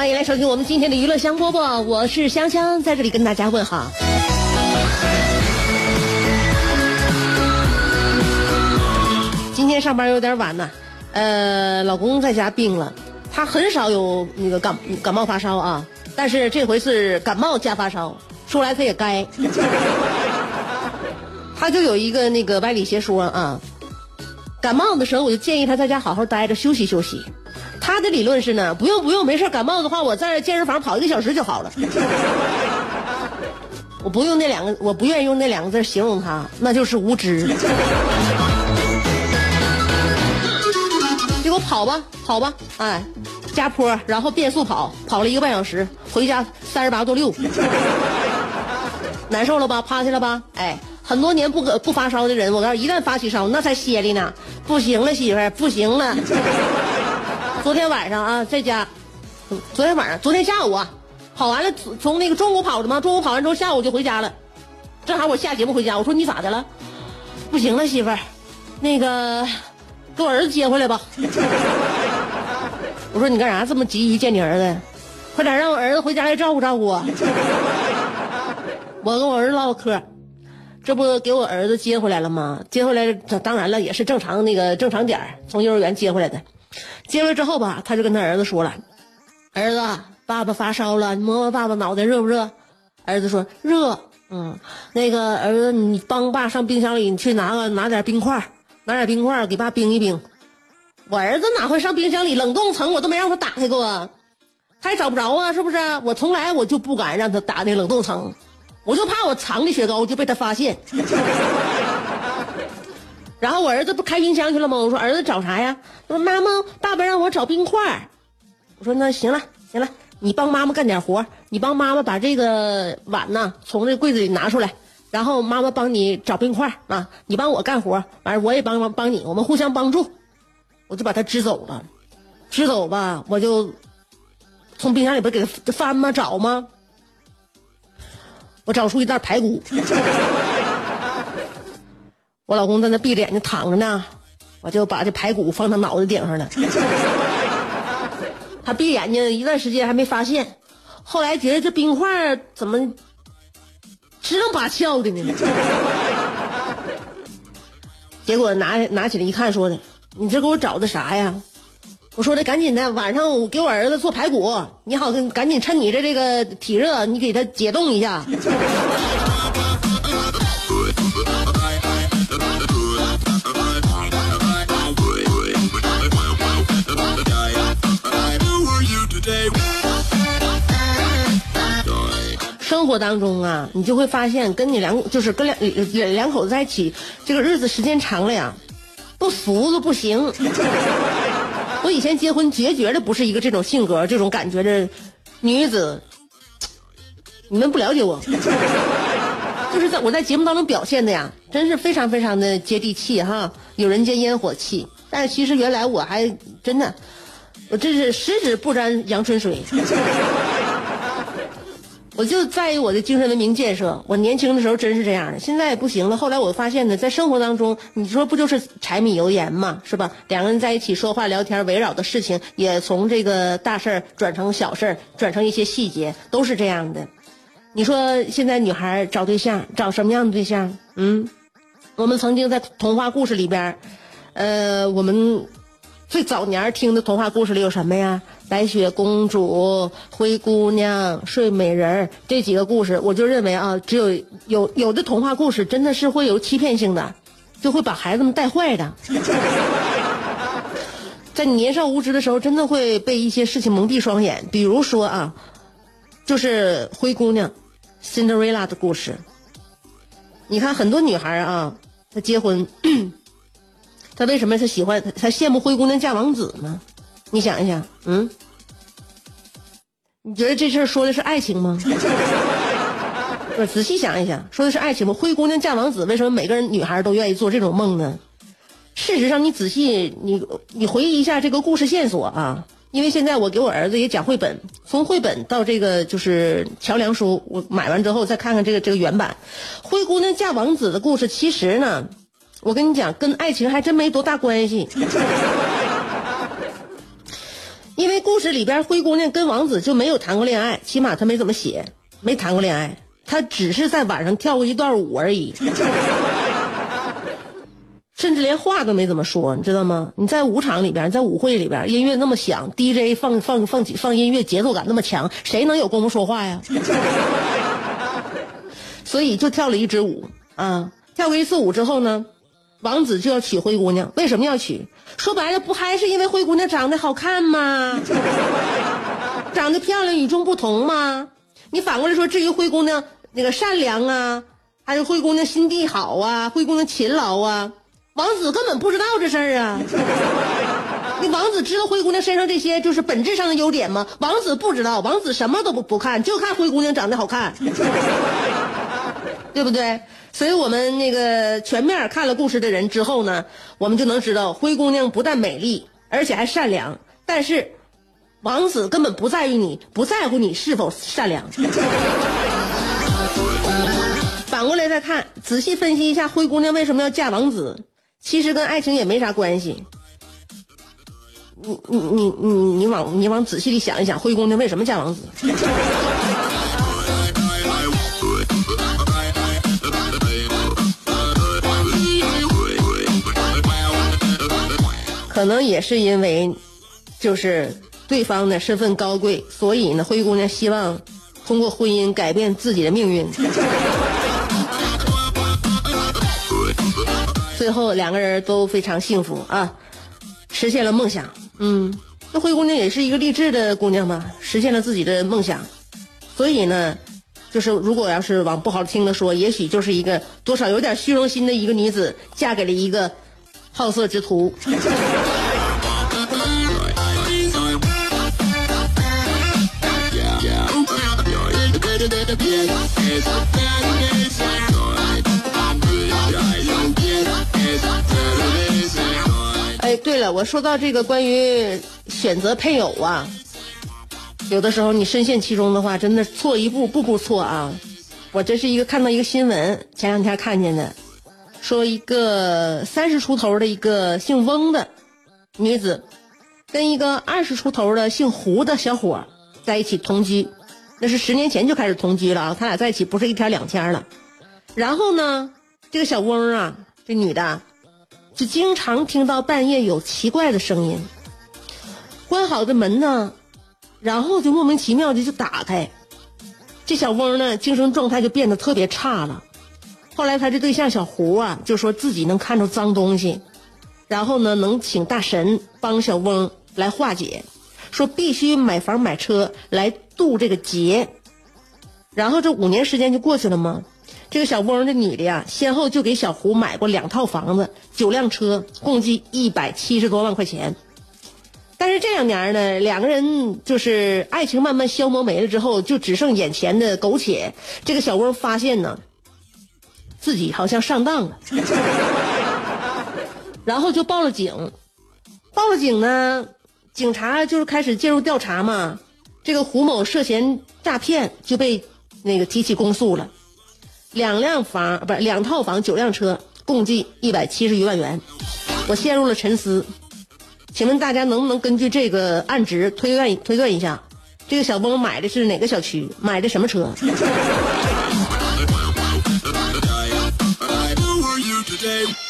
欢迎来收听我们今天的娱乐香饽饽，我是香香，在这里跟大家问好。今天上班有点晚呢，呃，老公在家病了，他很少有那个感感冒发烧啊，但是这回是感冒加发烧，说来他也该，他就有一个那个歪理邪说啊，感冒的时候我就建议他在家好好待着休息休息。的理论是呢，不用不用，没事感冒的话，我在健身房跑一个小时就好了。我不用那两个，我不愿意用那两个字形容他，那就是无知。结果跑吧跑吧，哎，加坡，然后变速跑，跑了一个半小时，回家三十八度六，难受了吧？趴下了吧？哎，很多年不可不发烧的人，我告诉你，一旦发起烧，那才歇的呢。不行了，媳妇，不行了。昨天晚上啊，在家，昨天晚上，昨天下午啊，跑完了，从那个中午跑的嘛，中午跑完之后，下午就回家了。正好我下节目回家，我说你咋的了？不行了，媳妇儿，那个给我儿子接回来吧。我说你干啥这么急于见你儿子？快点让我儿子回家来照顾照顾我。我跟我儿子唠唠嗑，这不给我儿子接回来了吗？接回来，当然了，也是正常那个正常点从幼儿园接回来的。接了之后吧，他就跟他儿子说了：“儿子，爸爸发烧了，你摸摸爸爸脑袋热不热？”儿子说：“热。”嗯，那个儿子，你帮爸上冰箱里，你去拿个拿点冰块，拿点冰块给爸冰一冰。我儿子哪会上冰箱里冷冻层？我都没让他打开过，他也找不着啊，是不是？我从来我就不敢让他打那冷冻层，我就怕我藏的雪糕就被他发现。然后我儿子不开冰箱去了吗？我说儿子找啥呀？他说妈妈，爸爸让我找冰块。我说那行了，行了，你帮妈妈干点活，你帮妈妈把这个碗呢从这柜子里拿出来，然后妈妈帮你找冰块啊，你帮我干活，完了我也帮帮帮你，我们互相帮助。我就把他支走了，支走吧，我就从冰箱里边给他翻吗？找吗？我找出一袋排骨。我老公在那闭着眼睛躺着呢，我就把这排骨放他脑袋顶上了。他闭眼睛一段时间还没发现，后来觉得这冰块怎么支棱八翘的呢？结果拿拿起来一看，说的：“你这给我找的啥呀？”我说的：“赶紧的，晚上我给我儿子做排骨，你好，赶紧趁你这这个体热，你给他解冻一下。”生活当中啊，你就会发现，跟你两就是跟两两两口子在一起，这个日子时间长了呀，不俗都不行。我以前结婚决绝的不是一个这种性格、这种感觉的女子，你们不了解我，就是在我在节目当中表现的呀，真是非常非常的接地气哈，有人间烟火气。但其实原来我还真的，我这是十指不沾阳春水。我就在意我的精神文明建设。我年轻的时候真是这样的，现在也不行了。后来我发现呢，在生活当中，你说不就是柴米油盐嘛，是吧？两个人在一起说话聊天，围绕的事情也从这个大事儿转成小事儿，转成一些细节，都是这样的。你说现在女孩找对象，找什么样的对象？嗯，我们曾经在童话故事里边，呃，我们最早年听的童话故事里有什么呀？白雪公主、灰姑娘、睡美人这几个故事，我就认为啊，只有有有的童话故事真的是会有欺骗性的，就会把孩子们带坏的。在你年少无知的时候，真的会被一些事情蒙蔽双眼。比如说啊，就是灰姑娘 Cinderella 的故事。你看很多女孩啊，她结婚，她为什么她喜欢她羡慕灰姑娘嫁王子呢？你想一想，嗯，你觉得这事儿说的是爱情吗？不是，仔细想一想，说的是爱情吗？灰姑娘嫁王子，为什么每个人女孩都愿意做这种梦呢？事实上，你仔细你你回忆一下这个故事线索啊，因为现在我给我儿子也讲绘本，从绘本到这个就是桥梁书，我买完之后再看看这个这个原版，灰姑娘嫁王子的故事，其实呢，我跟你讲，跟爱情还真没多大关系。因为故事里边灰姑娘跟王子就没有谈过恋爱，起码她没怎么写，没谈过恋爱，她只是在晚上跳过一段舞而已。甚至连话都没怎么说，你知道吗？你在舞场里边，在舞会里边，音乐那么响，DJ 放放放放音乐，节奏感那么强，谁能有功夫说话呀？所以就跳了一支舞啊！跳过一次舞之后呢，王子就要娶灰姑娘。为什么要娶？说白了，不还是因为灰姑娘长得好看吗？长得漂亮，与众不同吗？你反过来说，至于灰姑娘那个善良啊，还是灰姑娘心地好啊，灰姑娘勤劳啊？王子根本不知道这事儿啊！你王子知道灰姑娘身上这些就是本质上的优点吗？王子不知道，王子什么都不不看，就看灰姑娘长得好看，对不对？所以我们那个全面看了故事的人之后呢，我们就能知道灰姑娘不但美丽，而且还善良。但是，王子根本不在于你，不在乎你是否善良。反过来再看，仔细分析一下灰姑娘为什么要嫁王子。其实跟爱情也没啥关系。你你你你你往你往仔细的想一想，灰姑娘为什么嫁王子？可能也是因为，就是对方的身份高贵，所以呢，灰姑娘希望通过婚姻改变自己的命运。最后两个人都非常幸福啊，实现了梦想。嗯，那灰姑娘也是一个励志的姑娘嘛，实现了自己的梦想。所以呢，就是如果要是往不好听的说，也许就是一个多少有点虚荣心的一个女子，嫁给了一个好色之徒。哎，对了，我说到这个关于选择配偶啊，有的时候你深陷其中的话，真的错一步步步错啊！我这是一个看到一个新闻，前两天看见的，说一个三十出头的一个姓翁的女子，跟一个二十出头的姓胡的小伙在一起同居，那是十年前就开始同居了啊，他俩在一起不是一天两天了。然后呢，这个小翁啊，这女的。就经常听到半夜有奇怪的声音，关好的门呢，然后就莫名其妙的就打开，这小翁呢精神状态就变得特别差了。后来他这对象小胡啊，就说自己能看着脏东西，然后呢能请大神帮小翁来化解，说必须买房买车来渡这个劫。然后这五年时间就过去了吗？这个小翁这女的呀，先后就给小胡买过两套房子、九辆车，共计一百七十多万块钱。但是这两年呢，两个人就是爱情慢慢消磨没了之后，就只剩眼前的苟且。这个小翁发现呢，自己好像上当了，然后就报了警。报了警呢，警察就是开始介入调查嘛。这个胡某涉嫌诈骗，就被那个提起公诉了。两辆房不是两套房九辆车，共计一百七十余万元。我陷入了沉思，请问大家能不能根据这个案值推断推断一下，这个小翁买的是哪个小区，买的什么车？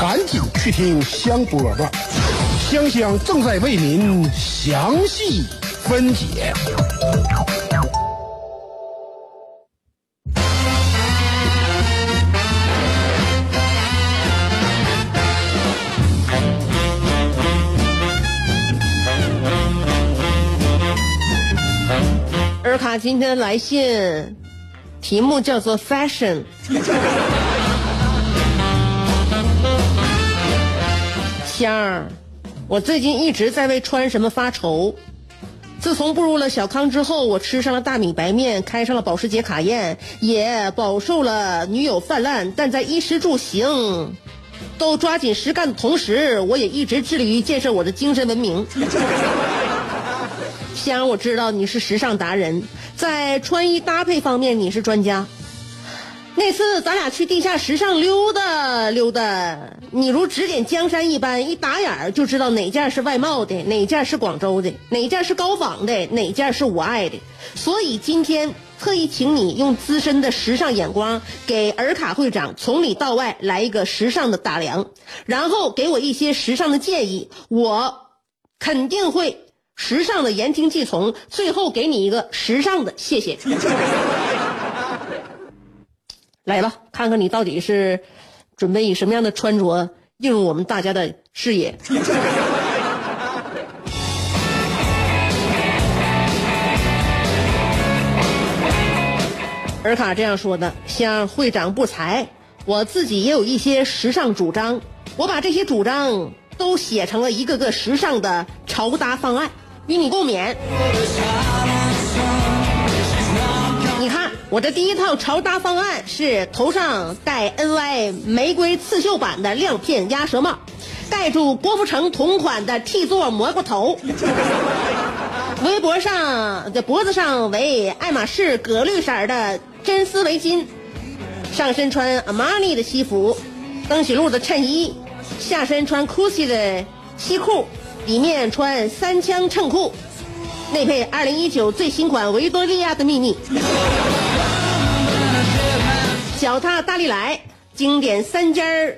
赶紧去听香饽饽，香香正在为您详细分解。尔卡今天来信，题目叫做 “fashion”。香儿，我最近一直在为穿什么发愁。自从步入了小康之后，我吃上了大米白面，开上了保时捷卡宴，也饱受了女友泛滥。但在衣食住行都抓紧实干的同时，我也一直致力于建设我的精神文明。香儿，我知道你是时尚达人，在穿衣搭配方面你是专家。那次咱俩去地下时尚溜达溜达，你如指点江山一般，一打眼儿就知道哪件是外贸的，哪件是广州的，哪件是高仿的，哪件是我爱的。所以今天特意请你用资深的时尚眼光，给尔卡会长从里到外来一个时尚的打量，然后给我一些时尚的建议，我肯定会时尚的言听计从，最后给你一个时尚的谢谢。来吧，看看你到底是准备以什么样的穿着映入我们大家的视野。尔卡这样说的，向会长不才，我自己也有一些时尚主张，我把这些主张都写成了一个个时尚的潮搭方案，与你共勉。我这第一套潮搭方案是头上戴 NY 玫瑰刺绣版的亮片鸭舌帽，盖住郭富城同款的 T 座蘑菇头，围脖上的脖子上围爱马仕葛绿色的真丝围巾，上身穿阿玛尼的西服，登喜路的衬衣，下身穿 Gucci 的西裤，里面穿三枪衬裤。内配二零一九最新款维多利亚的秘密，脚踏大力来经典三尖儿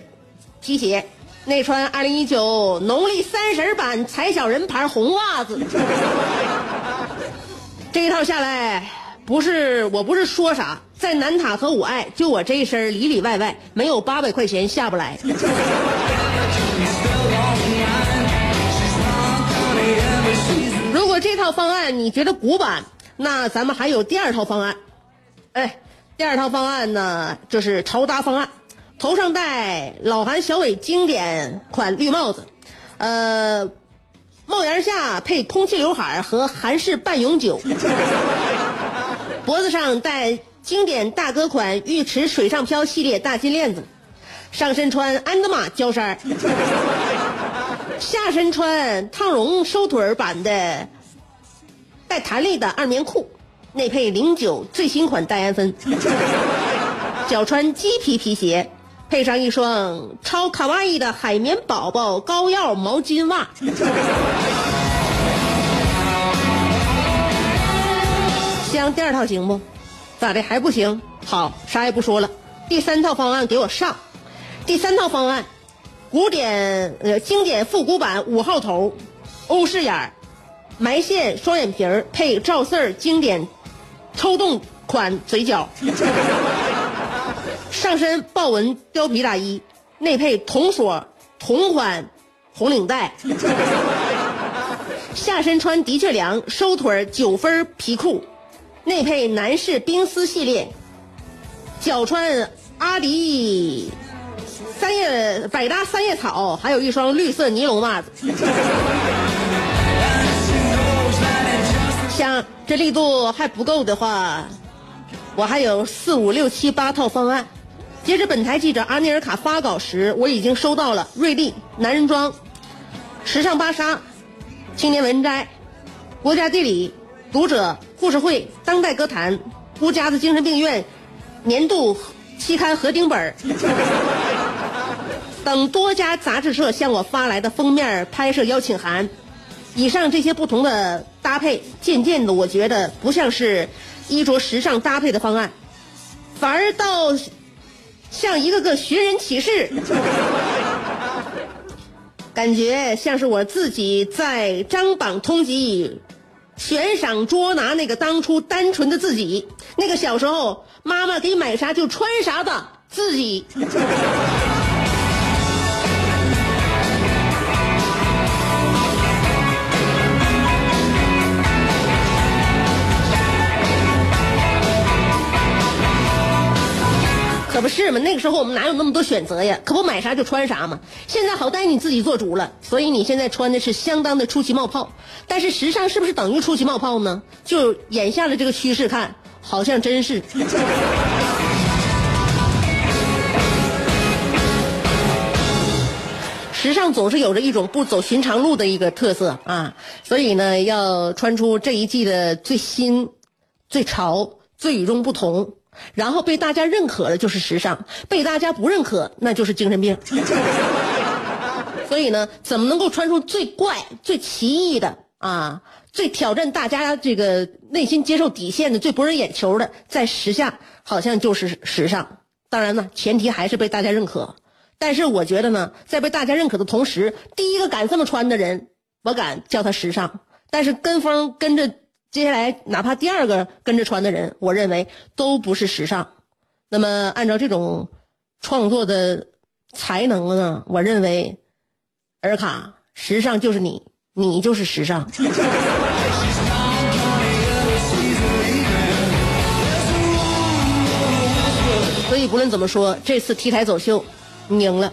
皮鞋，内穿二零一九农历三十版踩小人牌红袜子。这一套下来，不是我不是说啥，在南塔和五爱，就我这一身里里外外没有八百块钱下不来。如果这套方案你觉得古板，那咱们还有第二套方案。哎，第二套方案呢，就是潮搭方案，头上戴老韩小伟经典款绿帽子，呃，帽檐下配空气刘海和韩式半永久，脖子上戴经典大哥款玉池水上漂系列大金链子，上身穿安德玛胶衫。下身穿烫绒收腿版的带弹力的二棉裤，内配零九最新款戴安芬，脚穿鸡皮皮鞋，配上一双超卡哇伊的海绵宝宝高腰毛巾袜。香，第二套行不？咋的还不行？好，啥也不说了，第三套方案给我上。第三套方案。古典呃经典复古版五号头，欧式眼儿，埋线双眼皮儿配赵四儿经典抽动款嘴角，上身豹纹貂皮大衣，内配铜锁同款红领带，下身穿的确良收腿九分皮裤，内配男士冰丝系列，脚穿阿迪。三叶百搭三叶草，还有一双绿色尼龙袜子。这力度还不够的话，我还有四五六七八套方案。截至本台记者阿尼尔卡发稿时，我已经收到了瑞丽、男人装、时尚芭莎、青年文摘、国家地理、读者、故事会、当代歌坛、乌家子精神病院年度期刊合订本等多家杂志社向我发来的封面拍摄邀请函。以上这些不同的搭配，渐渐的，我觉得不像是衣着时尚搭配的方案，反而倒像一个个寻人启事，感觉像是我自己在张榜通缉、悬赏捉拿那个当初单纯的自己，那个小时候妈妈给买啥就穿啥的自己。可不是嘛？那个时候我们哪有那么多选择呀？可不买啥就穿啥嘛。现在好歹你自己做主了，所以你现在穿的是相当的出奇冒泡。但是时尚是不是等于出奇冒泡呢？就眼下的这个趋势看，好像真是。时尚总是有着一种不走寻常路的一个特色啊，所以呢，要穿出这一季的最新、最潮、最与众不同。然后被大家认可了就是时尚，被大家不认可那就是精神病。所以呢，怎么能够穿出最怪、最奇异的啊，最挑战大家这个内心接受底线的、最博人眼球的，在时下好像就是时尚。当然呢，前提还是被大家认可。但是我觉得呢，在被大家认可的同时，第一个敢这么穿的人，我敢叫他时尚。但是跟风跟着。接下来，哪怕第二个跟着穿的人，我认为都不是时尚。那么，按照这种创作的才能呢，我认为尔卡时尚就是你，你就是时尚。所以，不论怎么说，这次 T 台走秀，你赢了。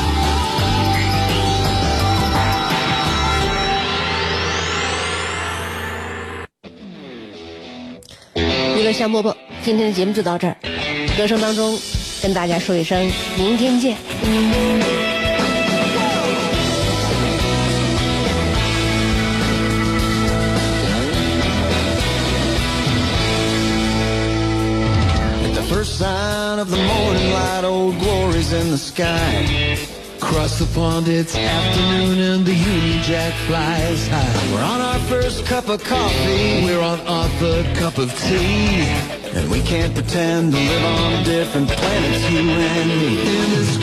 香饽饽，今天的节目就到这儿。歌声当中，跟大家说一声明天见。Across the pond, it's afternoon and the Union Jack flies high. We're on our first cup of coffee. We're on our third cup of tea. And we can't pretend to live on different planets, you and me. In this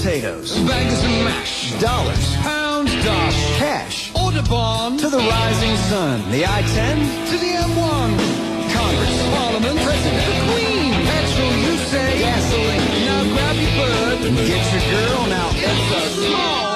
potatoes, bags of mash, dollars, pounds, dosh, cash, Audubon, to the rising sun, the I-10, to the M1, Congress, Parliament, President, the Queen, petrol, you say, gasoline, now grab your bird, and get your girl, now. It's a small